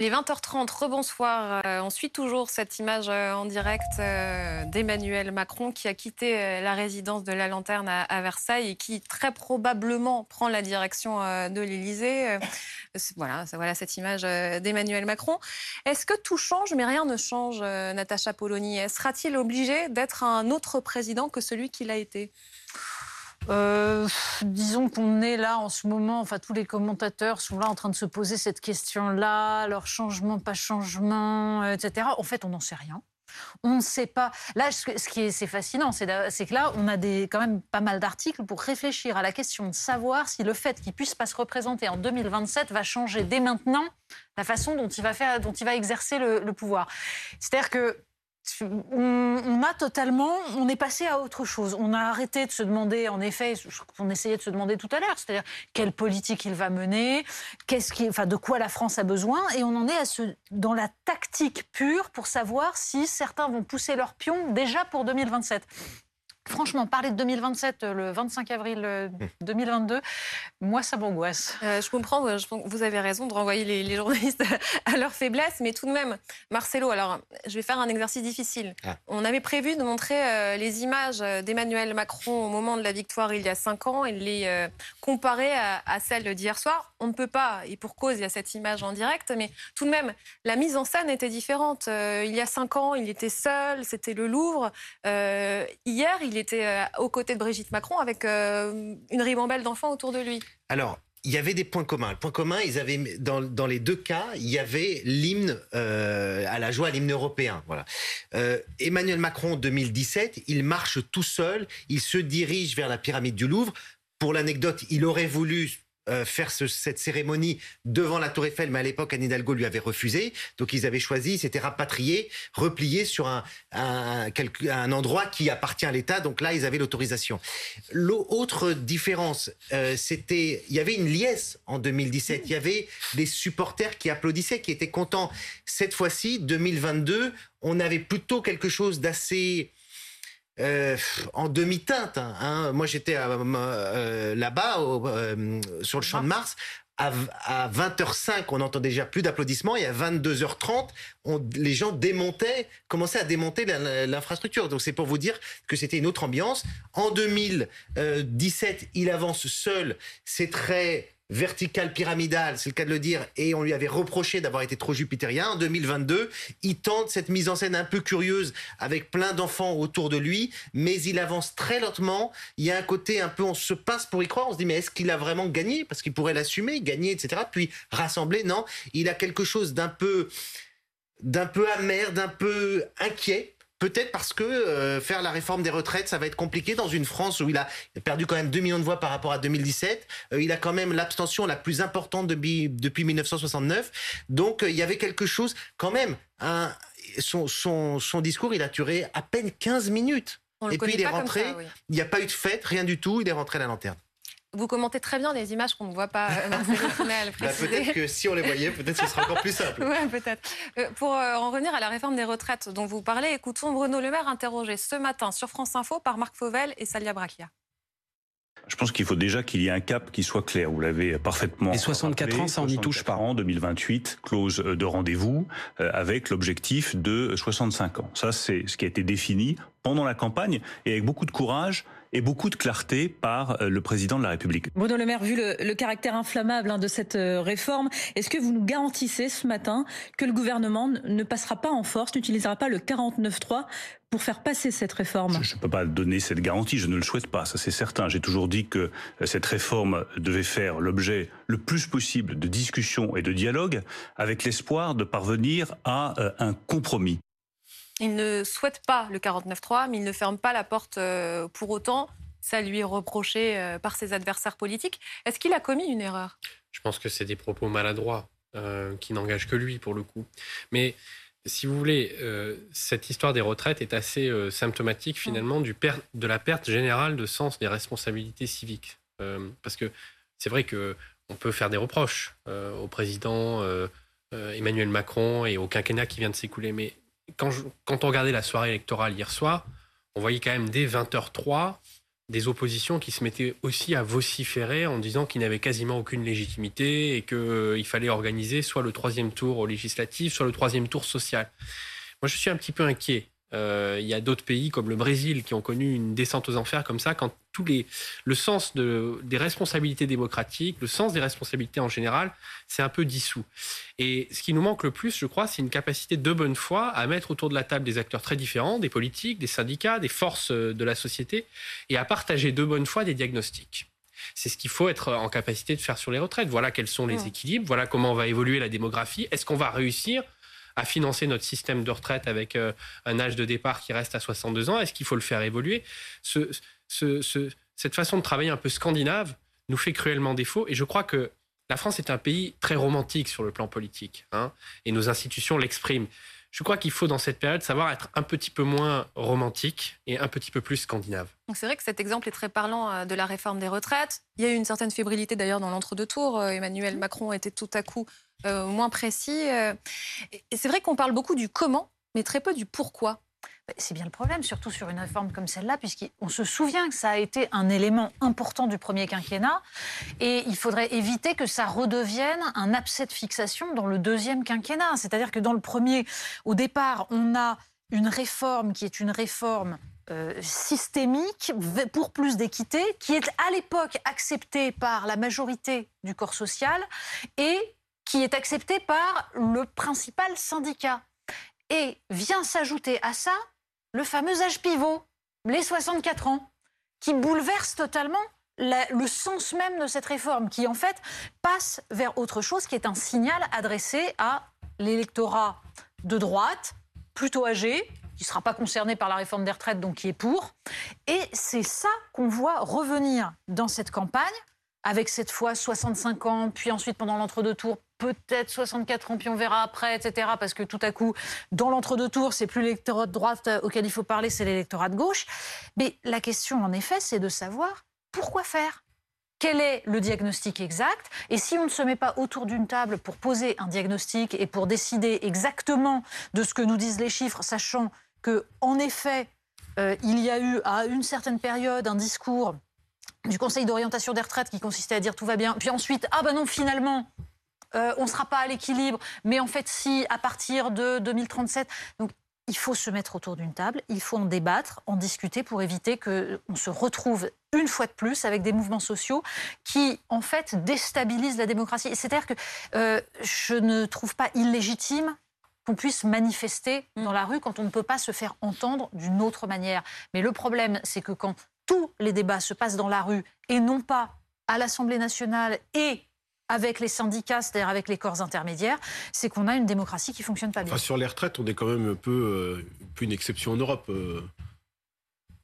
Les 20h30, rebonsoir. Euh, on suit toujours cette image euh, en direct euh, d'Emmanuel Macron qui a quitté la résidence de la Lanterne à, Versailles et qui très probablement prend la direction de l'Élysée. voilà, voilà cette image d'Emmanuel Macron. Est-ce que tout change, mais rien ne change, Natacha Polony? Sera-t-il obligé d'être un autre président que celui qu'il a été? Euh, disons qu'on est là en ce moment, enfin tous les commentateurs sont là en train de se poser cette question-là, leur changement, pas changement, euh, etc. En fait, on n'en sait rien. On ne sait pas. Là, ce qui est, c'est fascinant, c'est que là, on a quand même pas mal d'articles pour réfléchir à la question de savoir si le fait qu'il puisse pas se représenter en 2027 va changer dès maintenant la façon dont il va faire, dont il va exercer le, le pouvoir. C'est-à-dire que on, a totalement, on est passé à autre chose. On a arrêté de se demander, en effet, ce qu'on essayait de se demander tout à l'heure, c'est-à-dire quelle politique il va mener, qu'est-ce qui, enfin, de quoi la France a besoin, et on en est à ce, dans la tactique pure pour savoir si certains vont pousser leur pion déjà pour 2027. Franchement, parler de 2027 euh, le 25 avril 2022, euh, moi, ça m'angoisse. Euh, je comprends, vous avez raison de renvoyer les, journalistes à leur faiblesse, mais tout de même, Marcelo, alors, je vais faire un exercice difficile. Ah. On avait prévu de montrer les images d'Emmanuel Macron au moment de la victoire il y a cinq ans et les comparer à, à celles d'hier soir. On ne peut pas, et pour cause, il y a cette image en direct, mais tout de même, la mise en scène était différente. il y a cinq ans, il était seul, c'était le Louvre. hier, il était euh, aux côtés de Brigitte Macron avec euh, une ribambelle d'enfants autour de lui. Alors, il y avait des points communs. Le point commun, ils avaient dans, dans les deux cas, il y avait l'hymne euh, à la joie, l'hymne européen. Voilà. Emmanuel Macron, 2017, il marche tout seul, il se dirige vers la pyramide du Louvre. Pour l'anecdote, il aurait voulu euh, faire cette cérémonie devant la Tour Eiffel, mais à l'époque, Anne Hidalgo lui avait refusé. Donc ils avaient choisi, c'était rapatrié, replié sur un, un, un, endroit qui appartient à l'État. Donc là, ils avaient l'autorisation. L'autre différence, euh, c'était, il y avait une liesse en 2017. Il y avait des supporters qui applaudissaient, qui étaient contents. Cette fois-ci, 2022, on avait plutôt quelque chose d'assez euh, en demi-teinte. Hein, hein. Moi, j'étais euh, là-bas, euh, sur le champ de Mars. À, 20h05, on n'entend déjà plus d'applaudissements et à 22h30, les gens démontaient, commençaient à démonter l'infrastructure. Donc c'est pour vous dire que c'était une autre ambiance. En 2017, il avance seul. C'est très vertical pyramidal, c'est le cas de le dire, et on lui avait reproché d'avoir été trop jupitérien. En 2022, il tente cette mise en scène un peu curieuse avec plein d'enfants autour de lui, mais il avance très lentement. Il y a un côté un peu, on se passe pour y croire, on se dit mais est-ce qu'il a vraiment gagné? Parce qu'il pourrait l'assumer, gagner, etc. Puis rassembler, non. Il a quelque chose d'un peu d'un peu amer, d'un peu inquiet Peut-être parce que euh, faire la réforme des retraites, ça va être compliqué dans une France où il a perdu quand même 2 millions de voix par rapport à 2017. Euh, il a quand même l'abstention la plus importante depuis, depuis 1969. Donc euh, il y avait quelque chose quand même. Un, son, son, son discours, il a duré à peine 15 minutes. Et puis il est rentré, il n'y a pas eu de fête, rien du tout, il est rentré à la lanterne. Vous commentez très bien les images qu'on ne voit pas, euh, bah, peut-être que si on les voyait, peut-être ce serait encore plus simple. Oui, peut-être. Euh, pour euh, en revenir à la réforme des retraites dont vous parlez, écoutons Bruno Le Maire interrogé ce matin sur France Info par Marc Fauvel et Salia Brachia. Je pense qu'il faut déjà qu'il y ait un cap qui soit clair. Vous l'avez parfaitement. Et 64 ans, ça on y touche pas. En 2028, clause de rendez-vous avec l'objectif de 65 ans. Ça, c'est ce qui a été défini pendant la campagne et avec beaucoup de courage et beaucoup de clarté par euh, le président de la République. Bruno Le Maire, vu le, caractère inflammable hein, de cette euh, réforme, est-ce que vous nous garantissez ce matin que le gouvernement ne passera pas en force, n'utilisera pas le 49-3 pour faire passer cette réforme? Je ne peux pas donner cette garantie, je ne le souhaite pas, ça c'est certain. J'ai toujours dit que euh, cette réforme devait faire l'objet le plus possible de discussions et de dialogue avec l'espoir de parvenir à un compromis. Il ne souhaite pas le 49-3, mais il ne ferme pas la porte euh, pour autant. Ça lui est reproché euh, par ses adversaires politiques. Est-ce qu'il a commis une erreur? Je pense que c'est des propos maladroits euh, qui n'engagent que lui pour le coup. Mais si vous voulez, cette histoire des retraites est assez symptomatique finalement du de la perte générale de sens des responsabilités civiques. parce que c'est vrai que on peut faire des reproches au président Emmanuel Macron et au quinquennat qui vient de s'écouler, mais quand, on regardait la soirée électorale hier soir, on voyait quand même dès 20h03 des oppositions qui se mettaient aussi à vociférer en disant qu'ils n'avaient quasiment aucune légitimité et qu'il fallait organiser soit le troisième tour législatif, soit le troisième tour social. Moi, je suis un petit peu inquiet euh, il y a d'autres pays comme le Brésil qui ont connu une descente aux enfers comme ça, quand tous les, le sens de, des responsabilités démocratiques, le sens des responsabilités en général, c'est un peu dissous. Et ce qui nous manque le plus, je crois, c'est une capacité de bonne foi à mettre autour de la table des acteurs très différents, des politiques, des syndicats, des forces de la société, et à partager de bonne foi des diagnostics. C'est ce qu'il faut être en capacité de faire sur les retraites. Voilà quels sont les équilibres, voilà comment va évoluer la démographie. Est-ce qu'on va réussir à financer notre système de retraite avec euh, un âge de départ qui reste à 62 ans Est-ce qu'il faut le faire évoluer? Cette façon de travailler un peu scandinave nous fait cruellement défaut et je crois que la France est un pays très romantique sur le plan politique hein, et nos institutions l'expriment. Je crois qu'il faut dans cette période savoir être un petit peu moins romantique et un petit peu plus scandinave. C'est vrai que cet exemple est très parlant euh, de la réforme des retraites. Il y a eu une certaine fébrilité d'ailleurs dans l'entre-deux tours. Euh, Emmanuel Macron était tout à coup euh, moins précis. Et c'est vrai qu'on parle beaucoup du comment, mais très peu du pourquoi. Bah, c'est bien le problème, surtout sur une réforme comme celle-là, puisqu'on se souvient que ça a été un élément important du premier quinquennat, et il faudrait éviter que ça redevienne un abcès de fixation dans le deuxième quinquennat. C'est-à-dire que dans le premier, au départ, on a une réforme qui est une réforme euh, systémique pour plus d'équité, qui est à l'époque acceptée par la majorité du corps social et qui est acceptée par le principal syndicat. Et vient s'ajouter à ça le fameux âge pivot, les 64 ans, qui bouleverse totalement le sens même de cette réforme, qui en fait passe vers autre chose, qui est un signal adressé à l'électorat de droite, plutôt âgé, qui ne sera pas concerné par la réforme des retraites, donc qui est pour. Et c'est ça qu'on voit revenir dans cette campagne, avec cette fois 65 ans, puis ensuite pendant l'entre-deux tours, peut-être 64 ans, puis on verra après, etc. Parce que tout à coup, dans l'entre-deux tours, c'est plus l'électorat de droite auquel il faut parler, c'est l'électorat de gauche. Mais la question, en effet, c'est de savoir pourquoi faire quel est le diagnostic exact? Et si on ne se met pas autour d'une table pour poser un diagnostic et pour décider exactement de ce que nous disent les chiffres, sachant que, en effet, euh, il y a eu à une certaine période un discours du Conseil d'orientation des retraites qui consistait à dire tout va bien, puis ensuite, ah ben non, finalement, euh, on ne sera pas à l'équilibre, mais en fait, si, à partir de 2037. Donc, il faut se mettre autour d'une table, il faut en débattre, en discuter pour éviter qu'on se retrouve une fois de plus avec des mouvements sociaux qui, en fait, déstabilisent la démocratie. C'est-à-dire que euh, je ne trouve pas illégitime qu'on puisse manifester dans la rue quand on ne peut pas se faire entendre d'une autre manière. Mais le problème, c'est que quand tous les débats se passent dans la rue et non pas à l'Assemblée nationale et avec les syndicats, c'est-à-dire avec les corps intermédiaires, c'est qu'on a une démocratie qui fonctionne pas bien. sur les retraites, on est quand même un peu, euh, une exception en Europe. Euh.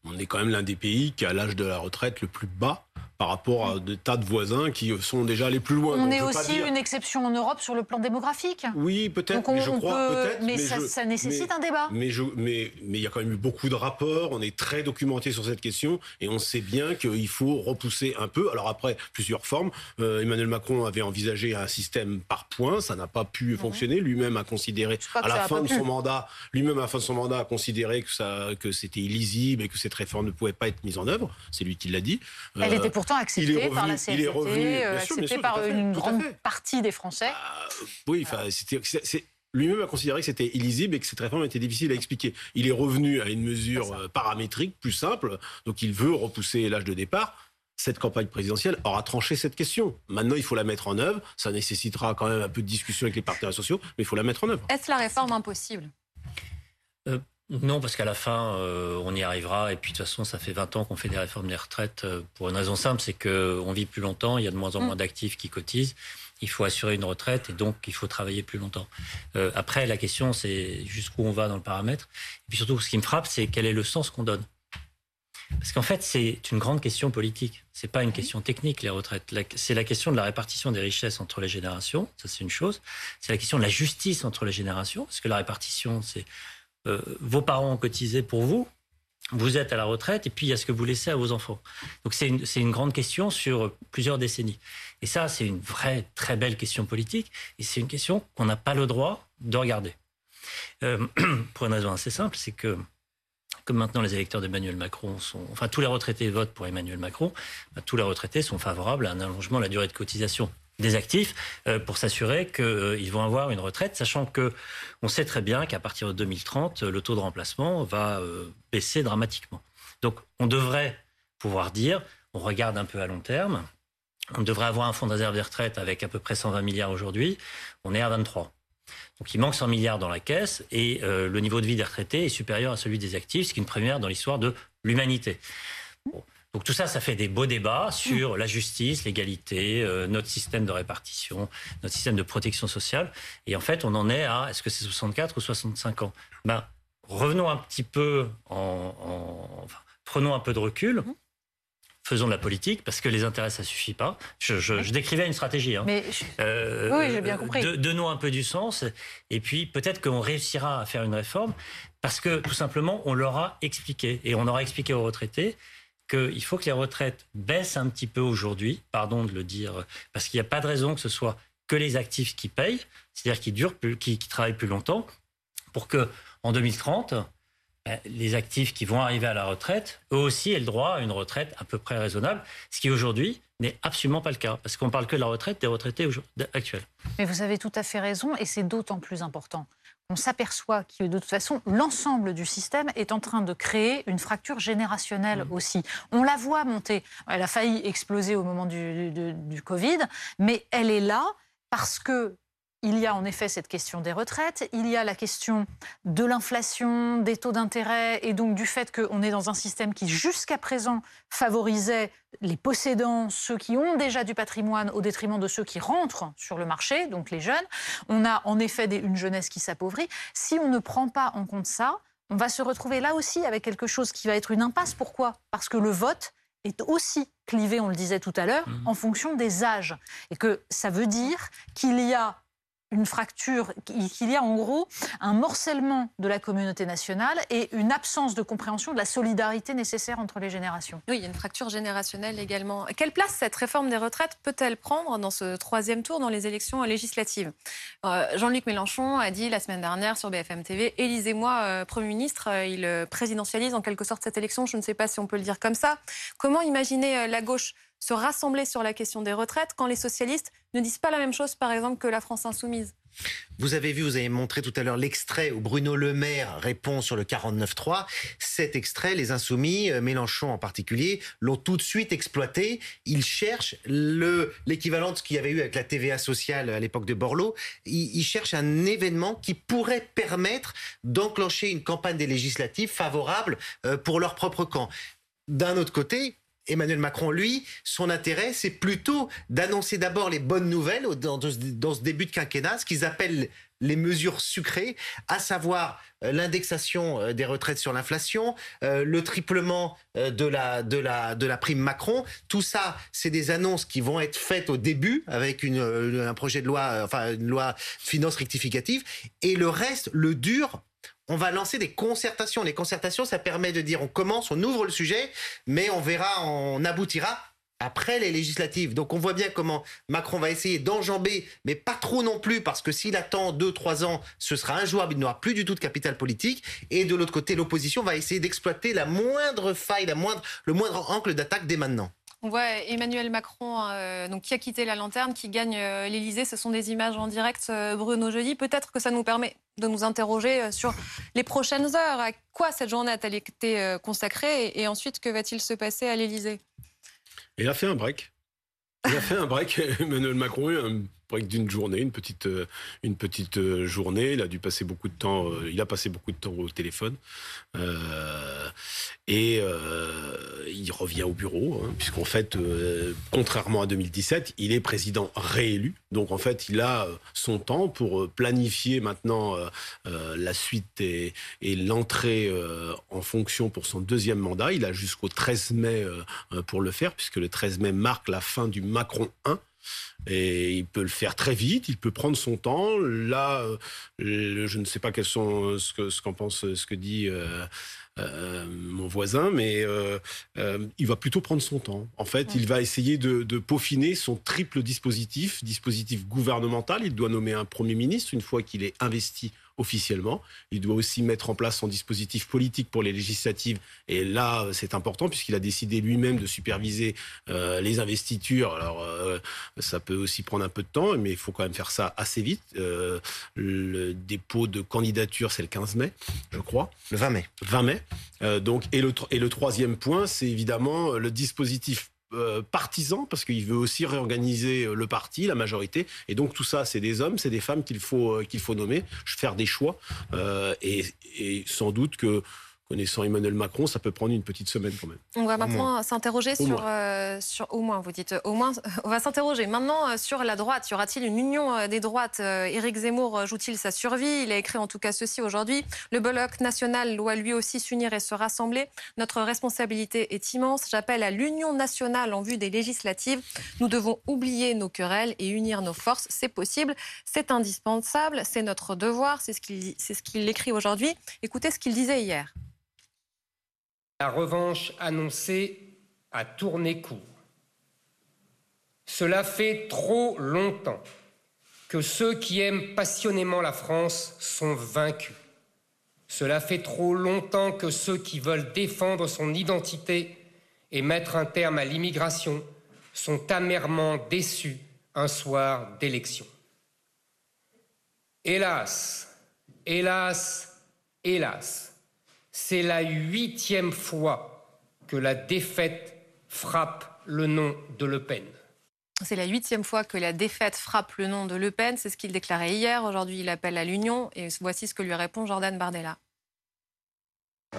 on est quand même l'un des pays qui a l'âge de la retraite le plus bas par rapport à des tas de voisins qui sont déjà allés plus loin. On est aussi une exception en Europe sur le plan démographique. Oui, peut-être, mais je crois, peut-être. Mais, ça, nécessite un débat. Mais il mais, mais, y a quand même eu beaucoup de rapports, on est très documenté sur cette question, et on sait bien qu'il faut repousser un peu. Alors après, plusieurs formes. Euh, Emmanuel Macron avait envisagé un système par points, ça n'a pas pu fonctionner. Lui-même a considéré, à la fin de son mandat, lui-même à la fin de son mandat a considéré que, ça, que c'était illisible et que cette réforme ne pouvait pas être mise en œuvre. C'est lui qui l'a dit. Elle était pourtant accepté par la CFDT, euh, accepté par une grande partie des Français. Ah, oui, enfin, c'était lui-même a considéré que c'était illisible et que cette réforme était difficile à expliquer. Il est revenu à une mesure euh, paramétrique plus simple, donc il veut repousser l'âge de départ. Cette campagne présidentielle aura tranché cette question. Maintenant, il faut la mettre en œuvre. Ça nécessitera quand même un peu de discussion avec les partenaires sociaux, mais il faut la mettre en œuvre. Est-ce la réforme impossible? Euh, non, parce qu'à la fin, euh, on y arrivera. Et puis, de toute façon, ça fait 20 ans qu'on fait des réformes des retraites euh, pour une raison simple, c'est qu'on vit plus longtemps, il y a de moins en moins mm. d'actifs qui cotisent. Il faut assurer une retraite et donc il faut travailler plus longtemps. Euh, après, la question, c'est jusqu'où on va dans le paramètre. Et puis surtout, ce qui me frappe, c'est quel est le sens qu'on donne. Parce qu'en fait, c'est une grande question politique. C'est pas une question technique, les retraites. C'est la question de la répartition des richesses entre les générations. Ça, c'est une chose. C'est la question de la justice entre les générations. Parce que la répartition, c'est euh, vos parents ont cotisé pour vous, vous êtes à la retraite, et puis il y a ce que vous laissez à vos enfants. Donc c'est une, une, grande question sur plusieurs décennies. Et ça, c'est une vraie, très belle question politique, et c'est une question qu'on n'a pas le droit de regarder. Euh, pour une raison assez simple, c'est que comme maintenant les électeurs d'Emmanuel Macron sont, enfin tous les retraités votent pour Emmanuel Macron, bah, tous les retraités sont favorables à un allongement de la durée de cotisation des actifs euh, pour s'assurer qu'ils euh, vont avoir une retraite, sachant que on sait très bien qu'à partir de 2030, le taux de remplacement va euh, baisser dramatiquement. Donc on devrait pouvoir dire, on regarde un peu à long terme, on devrait avoir un fonds de réserve des retraites avec à peu près 120 milliards aujourd'hui, on est à 23. Donc il manque 100 milliards dans la caisse et le niveau de vie des retraités est supérieur à celui des actifs, ce qui est une première dans l'histoire de l'humanité. Donc tout ça, ça fait des beaux débats sur la justice, l'égalité, euh, notre système de répartition, notre système de protection sociale. Et en fait, on en est à, est-ce que c'est 64 ou 65 ans? Ben, Revenons un petit peu en... enfin, prenons un peu de recul. Mhm. Faisons de la politique parce que les intérêts ça suffit pas. Je, décrivais une stratégie. Hein. Mais euh, oui, j'ai bien compris. Donnons un peu du sens et puis peut-être qu'on réussira à faire une réforme parce que tout simplement on leur a expliqué et on aura expliqué aux retraités qu'il faut que les retraites baissent un petit peu aujourd'hui, pardon de le dire, parce qu'il n'y a pas de raison que ce soit que les actifs qui payent, c'est-à-dire qui durent plus, qui, travaillent plus longtemps, pour que en 2030, ben, les actifs qui vont arriver à la retraite, eux aussi aient le droit à une retraite à peu près raisonnable, ce qui aujourd'hui n'est absolument pas le cas, parce qu'on parle que de la retraite des retraités actuels. Mais vous avez tout à fait raison, et c'est d'autant plus important on s'aperçoit que de toute façon, l'ensemble du système est en train de créer une fracture générationnelle mmh. aussi. On la voit monter. Elle a failli exploser au moment du, du Covid, mais elle est là parce que il y a en effet cette question des retraites, il y a la question de l'inflation, des taux d'intérêt et donc du fait qu'on est dans un système qui jusqu'à présent favorisait les possédants, ceux qui ont déjà du patrimoine au détriment de ceux qui rentrent sur le marché, donc les jeunes. On a en effet une jeunesse qui s'appauvrit. Si on ne prend pas en compte ça, on va se retrouver là aussi avec quelque chose qui va être une impasse. Pourquoi? Parce que le vote est aussi clivé, on le disait tout à l'heure, mmh. en fonction des âges. Et que ça veut dire qu'il y a une fracture, qu'il y a en gros un morcellement de la communauté nationale et une absence de compréhension de la solidarité nécessaire entre les générations. Oui, il y a une fracture générationnelle également. Quelle place cette réforme des retraites peut-elle prendre dans ce troisième tour dans les élections législatives? Euh, Jean-Luc Mélenchon a dit la semaine dernière sur BFM TV, élisez-moi euh, Premier ministre, euh, il présidentialise en quelque sorte cette élection, je ne sais pas si on peut le dire comme ça. Comment imaginer la gauche se rassembler sur la question des retraites quand les socialistes ne disent pas la même chose, par exemple, que la France insoumise vous avez vu, vous avez montré tout à l'heure l'extrait où Bruno Le Maire répond sur le 49.3. Cet extrait, les Insoumis, euh, Mélenchon en particulier, l'ont tout de suite exploité. Ils cherchent l'équivalent de ce qu'il y avait eu avec la TVA sociale à l'époque de Borloo. Ils, ils, cherchent un événement qui pourrait permettre d'enclencher une campagne des législatives favorable euh, pour leur propre camp. D'un autre côté, Emmanuel Macron, lui, son intérêt, c'est plutôt d'annoncer d'abord les bonnes nouvelles dans, ce début de quinquennat, ce qu'ils appellent les mesures sucrées, à savoir euh, l'indexation euh, des retraites sur l'inflation, euh, le triplement de la, prime Macron. Tout ça, c'est des annonces qui vont être faites au début avec un projet de loi, enfin une loi finance rectificative. Et le reste, le dur, on va lancer des concertations. Les concertations, ça permet de dire on commence, on ouvre le sujet, mais on verra, on aboutira après les législatives. Donc on voit bien comment Macron va essayer d'enjamber, mais pas trop non plus, parce que s'il attend 2-3 ans, ce sera injouable, il n'aura plus du tout de capital politique. Et de l'autre côté, l'opposition va essayer d'exploiter la moindre faille, la moindre, le moindre angle d'attaque dès maintenant. On voit Emmanuel Macron, euh, donc, qui a quitté la lanterne, qui gagne euh, l'Elysée. Ce sont des images en direct, euh, Bruno Jeudi. Peut-être que ça nous permet de nous interroger sur les prochaines heures. À quoi cette journée a-t-elle été consacrée et, ensuite, que va-t-il se passer à l'Elysée Il a fait un break. Il a fait un break, Emmanuel Macron, break d'une journée, une petite, une petite journée. Il a dû passer beaucoup de temps, il a passé beaucoup de temps au téléphone. Euh, et euh, il revient au bureau, hein, puisqu'en fait, euh, contrairement à 2017, il est président réélu. Donc en fait, il a son temps pour planifier maintenant la suite et l'entrée en fonction pour son deuxième mandat. Il a jusqu'au 13 mai pour le faire, puisque le 13 mai marque la fin du Macron 1. Et il peut le faire très vite, il peut prendre son temps. Là, euh, je ne sais pas quels sont ce que ce qu'en pense, ce que dit euh, euh, mon voisin, mais il va plutôt prendre son temps. En fait, il va essayer de, de, peaufiner son triple dispositif, dispositif gouvernemental. Il doit nommer un premier ministre une fois qu'il est investi officiellement. Il doit aussi mettre en place son dispositif politique pour les législatives. Et là, c'est important puisqu'il a décidé lui-même de superviser euh, les investitures. Alors, euh, ça peut aussi prendre un peu de temps, mais il faut quand même faire ça assez vite. Euh, le dépôt de candidature, c'est le 15 mai, je crois. Le 20 mai. 20 mai. donc, et le, et le troisième point, c'est évidemment le dispositif euh, partisan parce qu'il veut aussi réorganiser euh, le parti, la majorité. Et donc tout ça, c'est des hommes, c'est des femmes qu'il faut euh, faut nommer, faire des choix. et, et, sans doute que connaissant Emmanuel Macron, ça peut prendre une petite semaine quand même. On va maintenant s'interroger sur, euh, sur, au moins, vous dites euh, au moins, on va s'interroger maintenant euh, sur la droite. Y aura-t-il une union des droites Éric Zemmour joue-t-il sa survie? Il a écrit en tout cas ceci aujourd'hui. Le bloc national doit lui aussi s'unir et se rassembler. Notre responsabilité est immense. J'appelle à l'union nationale en vue des législatives. Nous devons oublier nos querelles et unir nos forces. C'est possible, c'est indispensable, c'est notre devoir. C'est ce qu'il ce qu'il écrit aujourd'hui. Écoutez ce qu'il disait hier. La revanche annoncée a tourné court. Cela fait trop longtemps que ceux qui aiment passionnément la France sont vaincus. Cela fait trop longtemps que ceux qui veulent défendre son identité et mettre un terme à l'immigration sont amèrement déçus un soir d'élection. Hélas, hélas, hélas, c'est la huitième fois que la défaite frappe le nom de Le Pen. C'est la huitième fois que la défaite frappe le nom de Le Pen. C'est ce qu'il déclarait hier. Aujourd'hui, il appelle à l'union. Et voici ce que lui répond Jordan Bardella.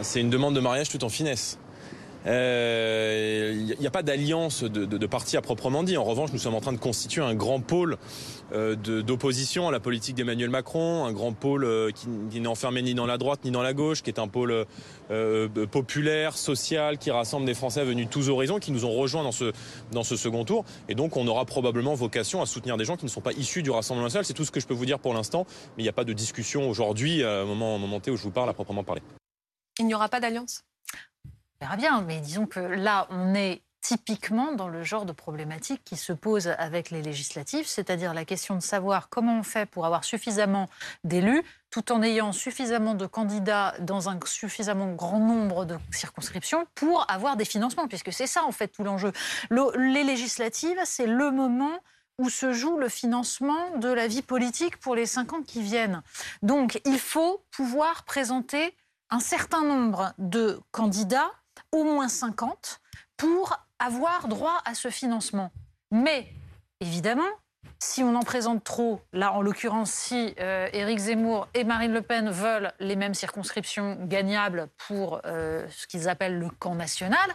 C'est une demande de mariage tout en finesse. Il euh, n'y a pas d'alliance de, de, parti à proprement dit. En revanche, nous sommes en train de constituer un grand pôle euh, d'opposition à la politique d'Emmanuel Macron, un grand pôle euh, qui, n'est enfermé ni dans la droite ni dans la gauche, qui est un pôle populaire, social, qui rassemble des Français venus de tous horizons, qui nous ont rejoints dans ce, second tour. Et donc, on aura probablement vocation à soutenir des gens qui ne sont pas issus du Rassemblement national. C'est tout ce que je peux vous dire pour l'instant, mais il n'y a pas de discussion aujourd'hui, au moment, au moment où je vous parle, à proprement parler. Il n'y aura pas d'alliance? On verra bien, mais disons que là, on est typiquement dans le genre de problématique qui se pose avec les législatives, c'est-à-dire la question de savoir comment on fait pour avoir suffisamment d'élus tout en ayant suffisamment de candidats dans un suffisamment grand nombre de circonscriptions pour avoir des financements, puisque c'est ça en fait tout l'enjeu. les législatives, c'est le moment où se joue le financement de la vie politique pour les cinq ans qui viennent. Donc il faut pouvoir présenter un certain nombre de candidats au moins 50 pour avoir droit à ce financement. Mais évidemment, si on en présente trop, là en l'occurrence si euh, Éric Zemmour et Marine Le Pen veulent les mêmes circonscriptions gagnables pour euh, ce qu'ils appellent le camp national,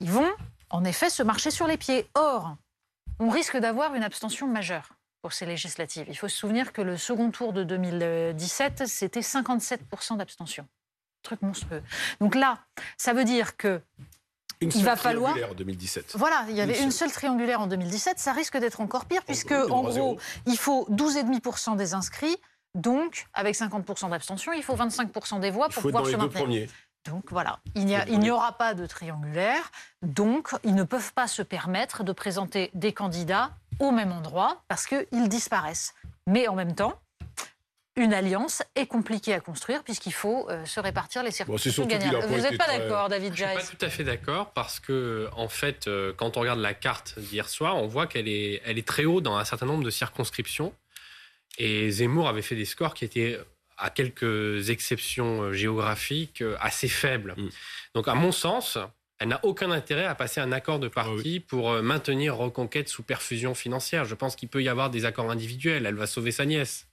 ils vont en effet se marcher sur les pieds. Or, on risque d'avoir une abstention majeure pour ces législatives. Il faut se souvenir que le second tour de 2017, c'était 57% d'abstention truc monstrueux. Donc là, ça veut dire que une il va falloir. en 2017. Voilà, il y avait une, seule triangulaire en 2017. Ça risque d'être encore pire, puisque en gros, il faut 12,5% des inscrits. Donc, avec 50% d'abstention, il faut 25% des voix pour pouvoir se maintenir. Donc voilà, il n'y aura pas de triangulaire. Donc, ils ne peuvent pas se permettre de présenter des candidats au même endroit parce qu'ils disparaissent. Mais en même temps, une alliance est compliquée à construire puisqu'il faut euh, se répartir les circonscriptions bon, Vous n'êtes pas d'accord, David Jais Je suis pas tout à fait d'accord parce que, en fait, euh, quand on regarde la carte d'hier soir, on voit qu'elle est, elle est très haute dans un certain nombre de circonscriptions. Et Zemmour avait fait des scores qui étaient, à quelques exceptions euh, géographiques, assez faibles. Mm. Donc, à mon sens, elle n'a aucun intérêt à passer un accord de parti ah pour maintenir Reconquête sous perfusion financière. Je pense qu'il peut y avoir des accords individuels. Elle va sauver sa nièce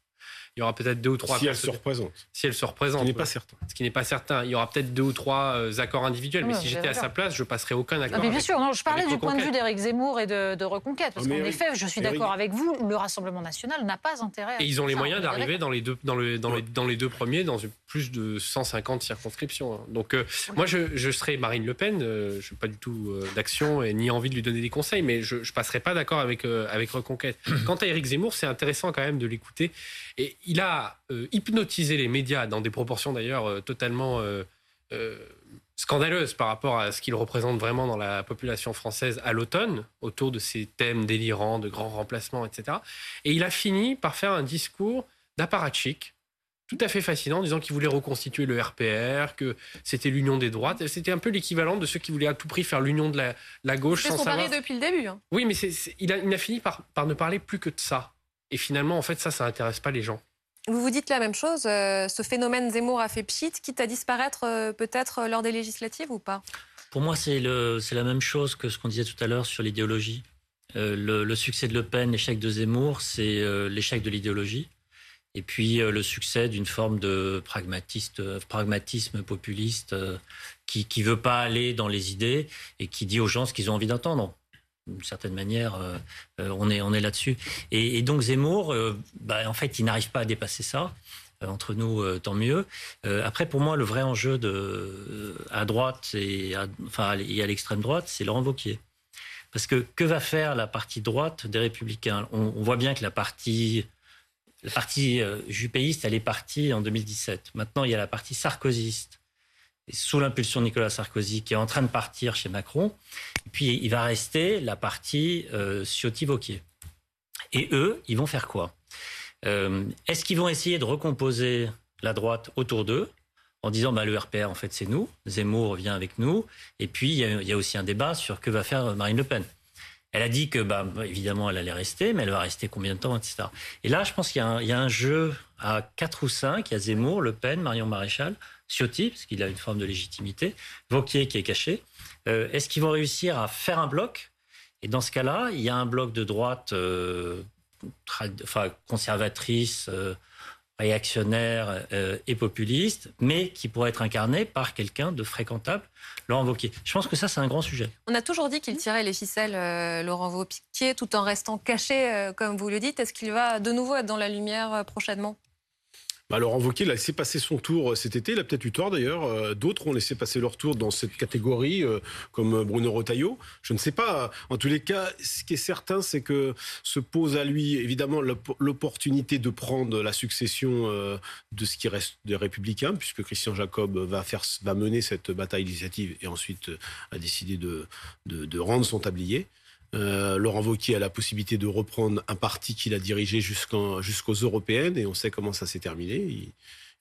il y aura peut-être deux ou trois. Si elle se représente. Si elle se représente. Ce qui n'est pas certain. Ce qui n'est pas certain. Il y aura peut-être deux ou trois euh, accords individuels, mais si j'étais à sa place, je passerai aucun accord. mais bien sûr, non, je parlais du point de vue d'Éric Zemmour et de, Reconquête, parce qu'en effet, je suis d'accord avec vous, le Rassemblement national n'a pas intérêt. À et ils ont les moyens d'arriver dans les deux dans le dans, les, dans les deux premiers dans plus de 150 circonscriptions. Hein. Donc euh, moi, je, je serais Marine Le Pen. Euh, je n'ai pas du tout d'action et ni envie de lui donner des conseils, mais je ne passerai pas d'accord avec avec Reconquête. Quant à Éric Zemmour, c'est intéressant quand même de l'écouter. Et il a hypnotiser les médias dans des proportions d'ailleurs euh, totalement euh, euh, scandaleuses par rapport à ce qu'il représente vraiment dans la population française à l'automne, autour de ces thèmes délirants, de grands remplacements, etc. Et il a fini par faire un discours d'apparatchik, tout à fait fascinant, disant qu'il voulait reconstituer le RPR, que c'était l'union des droites. C'était un peu l'équivalent de ceux qui voulaient à tout prix faire l'union de la, gauche. Qu'on parlait depuis le début. Hein. Oui, mais il, a, fini par, ne parler plus que de ça. Et finalement, en fait, ça, ça n'intéresse pas les gens. Vous vous dites la même chose. Euh, ce phénomène Zemmour a fait pchit, quitte à disparaître euh, peut-être lors des législatives ou pas? Pour moi, c'est la même chose que ce qu'on disait tout à l'heure sur l'idéologie. Euh, le, succès de Le Pen, l'échec de Zemmour, c'est l'échec de l'idéologie et puis euh, le succès d'une forme de pragmatisme populiste euh, qui ne veut pas aller dans les idées et qui dit aux gens ce qu'ils ont envie d'entendre. D'une certaine manière, euh, on est, on est là-dessus. Et, donc Zemmour, bah, en fait, il n'arrive pas à dépasser ça. entre nous, tant mieux. après, pour moi, le vrai enjeu de, à droite et à, enfin, à l'extrême droite, c'est Laurent Wauquiez. Parce que que va faire la partie droite des Républicains? On, voit bien que la partie la partie euh, jupéiste, elle est partie en 2017. Maintenant, il y a la partie sarkozyste, sous l'impulsion de Nicolas Sarkozy, qui est en train de partir chez Macron. Et puis, il va rester la partie euh, Ciotti-Vauquier. Et eux, ils vont faire quoi? Euh, Est-ce qu'ils vont essayer de recomposer la droite autour d'eux en disant bah, le RPR, en fait, c'est nous, Zemmour vient avec nous, et puis il y, a aussi un débat sur que va faire Marine Le Pen. Elle a dit que, bah, évidemment, elle allait rester, mais elle va rester combien de temps, etc. Et là, je pense qu'il y, a un jeu à 4 ou 5. Il y a Zemmour, Le Pen, Marion Maréchal, Ciotti, parce qu'il a une forme de légitimité, Vauquier qui est caché. Euh, est-ce qu'ils vont réussir à faire un bloc? Et dans ce cas-là, il y a un bloc de droite euh, enfin, conservatrice, euh, réactionnaire et populiste, mais qui pourrait être incarné par quelqu'un de fréquentable, Laurent Wauquiez. Je pense que ça, c'est un grand sujet. On a toujours dit qu'il tirait les ficelles, Laurent Wauquiez, tout en restant caché, comme vous le dites. Est-ce qu'il va de nouveau être dans la lumière prochainement? Bah, Laurent Wauquiez il a laissé passer son tour euh, cet été. Il a peut-être eu tort d'ailleurs. Euh, d'autres ont laissé passer leur tour dans cette catégorie, euh, comme Bruno Retailleau. Je ne sais pas. En tous les cas, ce qui est certain, c'est que se pose à lui évidemment l'opportunité de prendre la succession de ce qui reste des Républicains, puisque Christian Jacob va, faire, va mener cette bataille législative et ensuite a décidé de, de rendre son tablier. Euh, Laurent Wauquiez a la possibilité de reprendre un parti qu'il a dirigé jusqu'aux européennes et on sait comment ça s'est terminé. Il,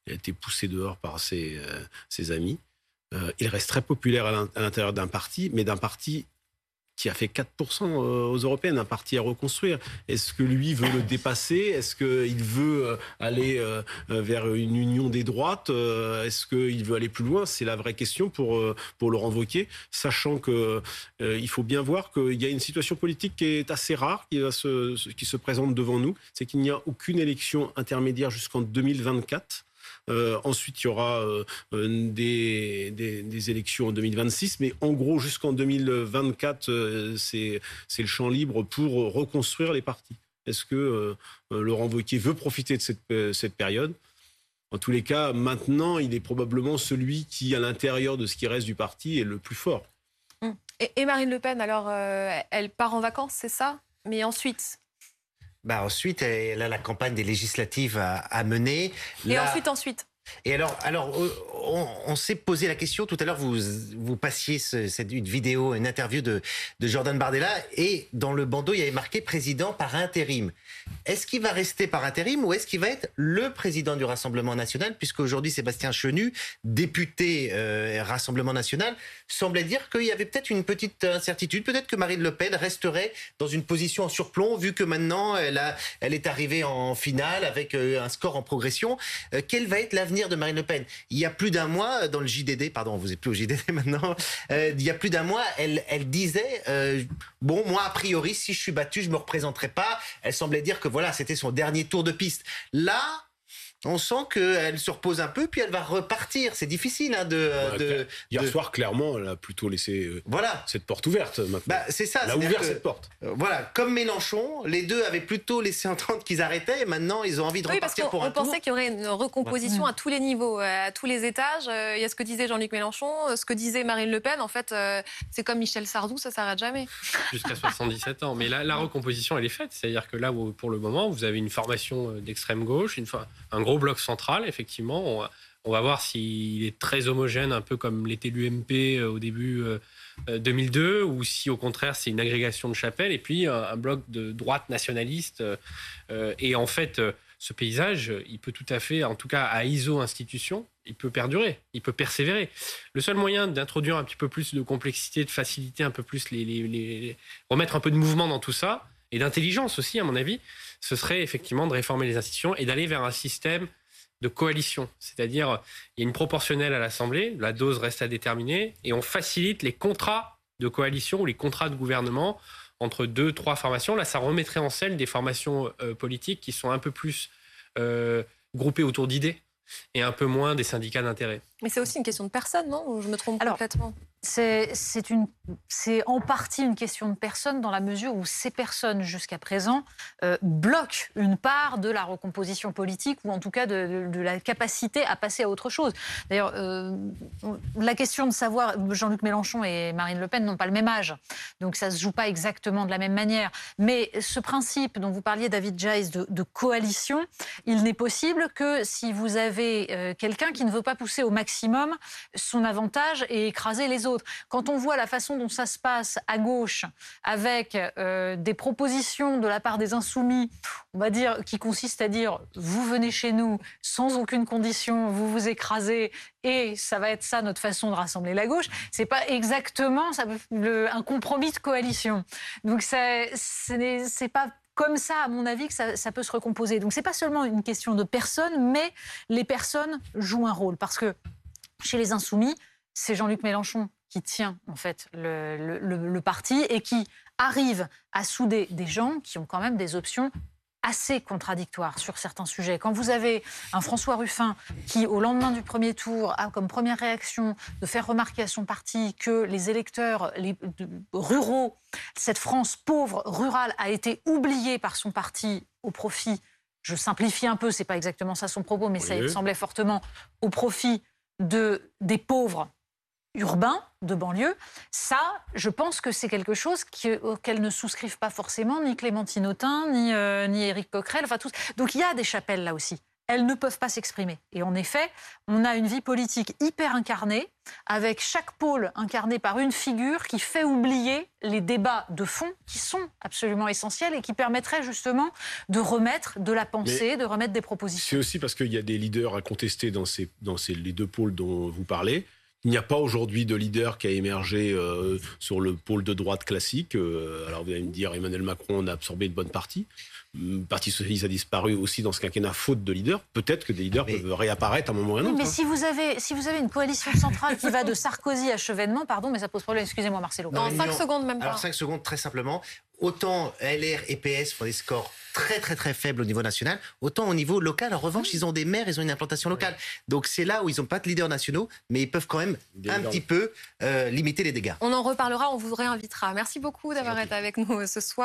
a été poussé dehors par ses, euh, amis. Euh, il reste très populaire à l'intérieur d'un parti, mais d'un parti qui a fait 4% euh, aux européennes, un parti à reconstruire. Est-ce que lui veut le dépasser? Est-ce qu'il veut euh, aller euh, vers une union des droites? Est-ce qu'il veut aller plus loin? C'est la vraie question pour, pour Laurent Wauquiez, sachant qu'il il faut bien voir qu'il y a une situation politique qui est assez rare, qui, se, qui se présente devant nous. C'est qu'il n'y a aucune élection intermédiaire jusqu'en 2024. Euh, ensuite, il y aura euh, euh, des, élections en 2026. Mais en gros, jusqu'en 2024, c'est le champ libre pour reconstruire les partis. Est-ce que Laurent Wauquiez veut profiter de cette, cette période? En tous les cas, maintenant, il est probablement celui qui, à l'intérieur de ce qui reste du parti, est le plus fort. Hum. Et, Marine Le Pen, alors, elle part en vacances, c'est ça? Mais ensuite bah ensuite, elle a la campagne des législatives à, mener. Et ensuite, ensuite et alors, alors euh, on, s'est posé la question, tout à l'heure vous, vous passiez cette, une vidéo, une interview de, Jordan Bardella, et dans le bandeau, il y avait marqué président par intérim. Est-ce qu'il va rester par intérim ou est-ce qu'il va être le président du Rassemblement national, puisque aujourd'hui Sébastien Chenu, député euh, Rassemblement national, semblait dire qu'il y avait peut-être une petite incertitude, peut-être que Marine Le Pen resterait dans une position en surplomb, vu que maintenant elle, est arrivée en finale avec euh, un score en progression. quel va être l'avenir de Marine Le Pen. Il y a plus d'un mois, dans le JDD, pardon, vous n'êtes plus au JDD maintenant, euh, il y a plus d'un mois, elle, elle disait, euh, bon, moi, a priori, si je suis battue, je me représenterai pas. Elle semblait dire que voilà, c'était son dernier tour de piste. Là, on sent qu'elle se repose un peu, puis elle va repartir. C'est difficile hein, de, Hier soir, clairement, elle a plutôt laissé euh, voilà. cette porte ouverte. Maintenant. Bah, c'est ça. Elle a ouvert cette porte. Euh, voilà, comme Mélenchon, les deux avaient plutôt laissé entendre qu'ils arrêtaient, et maintenant ils ont envie de repartir pour un tour. On pensait qu'il y aurait une recomposition à tous les niveaux, euh, à tous les étages. Il y a ce que disait Jean-Luc Mélenchon, ce que disait Marine Le Pen. En fait, c'est comme Michel Sardou, ça s'arrête jamais. Jusqu'à 77 ans. Mais la, la recomposition, elle est faite. C'est-à-dire que là, pour le moment, vous avez une formation d'extrême gauche, une, un gros bloc central, effectivement. On, va voir s'il est très homogène, un peu comme l'était l'UMP euh, au début 2002, euh, ou si au contraire c'est une agrégation de chapelle, et puis un, bloc de droite nationaliste. Euh, et en fait, ce paysage, il peut tout à fait, en tout cas à ISO institution, il peut perdurer, il peut persévérer. Le seul moyen d'introduire un petit peu plus de complexité, de faciliter un peu plus les, remettre un peu de mouvement dans tout ça et d'intelligence aussi, à mon avis, ce serait effectivement de réformer les institutions et d'aller vers un système de coalition. C'est-à-dire, il y a une proportionnelle à l'Assemblée, la dose reste à déterminer, et on facilite les contrats de coalition ou les contrats de gouvernement entre deux, trois formations. Là, ça remettrait en scène des formations euh, politiques qui sont un peu plus euh, groupées autour d'idées et un peu moins des syndicats d'intérêt. Mais c'est aussi une question de personne, non? Je me trompe complètement? C'est en partie une question de personnes dans la mesure où ces personnes, jusqu'à présent, euh, bloquent une part de la recomposition politique ou en tout cas de, la capacité à passer à autre chose. D'ailleurs, euh, la question de savoir, Jean-Luc Mélenchon et Marine Le Pen n'ont pas le même âge, donc ça ne se joue pas exactement de la même manière. Mais ce principe dont vous parliez, David Jais, de, coalition, il n'est possible que si vous avez euh, quelqu'un qui ne veut pas pousser au maximum son avantage et écraser les autres. Quand on voit la façon dont ça se passe à gauche, avec euh, des propositions de la part des insoumis, on va dire, qui consistent à dire vous venez chez nous sans aucune condition, vous vous écrasez, et ça va être ça notre façon de rassembler la gauche. C'est pas exactement un compromis de coalition. Donc ce n'est pas comme ça, à mon avis, que ça, ça peut se recomposer. Donc, c'est pas seulement une question de personnes, mais les personnes jouent un rôle. Parce que chez les Insoumis, c'est Jean-Luc Mélenchon qui tient en fait le, parti et qui arrive à souder des gens qui ont quand même des options assez contradictoires sur certains sujets. Quand vous avez un François Ruffin qui, au lendemain du premier tour, a comme première réaction de faire remarquer à son parti que les électeurs les, ruraux, cette France pauvre, rurale, a été oubliée par son parti au profit, je simplifie un peu, c'est pas exactement ça son propos, mais ça il semblait fortement, au profit de, des pauvres urbain de banlieue, ça, je pense que c'est quelque chose auquel ne souscrivent pas forcément ni Clémentine Autain, ni, euh, ni Éric Coquerel, enfin tous. Donc il y a des chapelles là aussi. Elles ne peuvent pas s'exprimer. Et en effet, on a une vie politique hyper incarnée, avec chaque pôle incarné par une figure qui fait oublier les débats de fond qui sont absolument essentiels et qui permettraient justement de remettre de la pensée, de remettre des propositions. C'est aussi parce qu'il y a des leaders à contester dans, ces, dans ces, les deux pôles dont vous parlez. Il n'y a pas aujourd'hui de leader qui a émergé euh, sur le pôle de droite classique. Euh, alors vous allez me dire, Emmanuel Macron a absorbé une bonne partie. Le Parti socialiste a disparu aussi dans ce quinquennat faute de leader. Peut-être que des leaders peuvent réapparaître à un moment ou à un autre. mais hein. si, vous avez, si vous avez une coalition centrale qui va de Sarkozy à Chevènement, pardon, mais ça pose problème. Excusez-moi, Marcelo. Dans 5 secondes même pas. Alors 5 secondes, très simplement. Autant LR et PS font des scores très très très faibles au niveau national, autant au niveau local, en revanche, ils ont des maires, ils ont une implantation locale. Donc c'est là où ils n'ont pas de leaders nationaux, mais ils peuvent quand même un petit peu euh, limiter les dégâts. On en reparlera, on vous réinvitera. Merci beaucoup d'avoir été avec nous ce soir.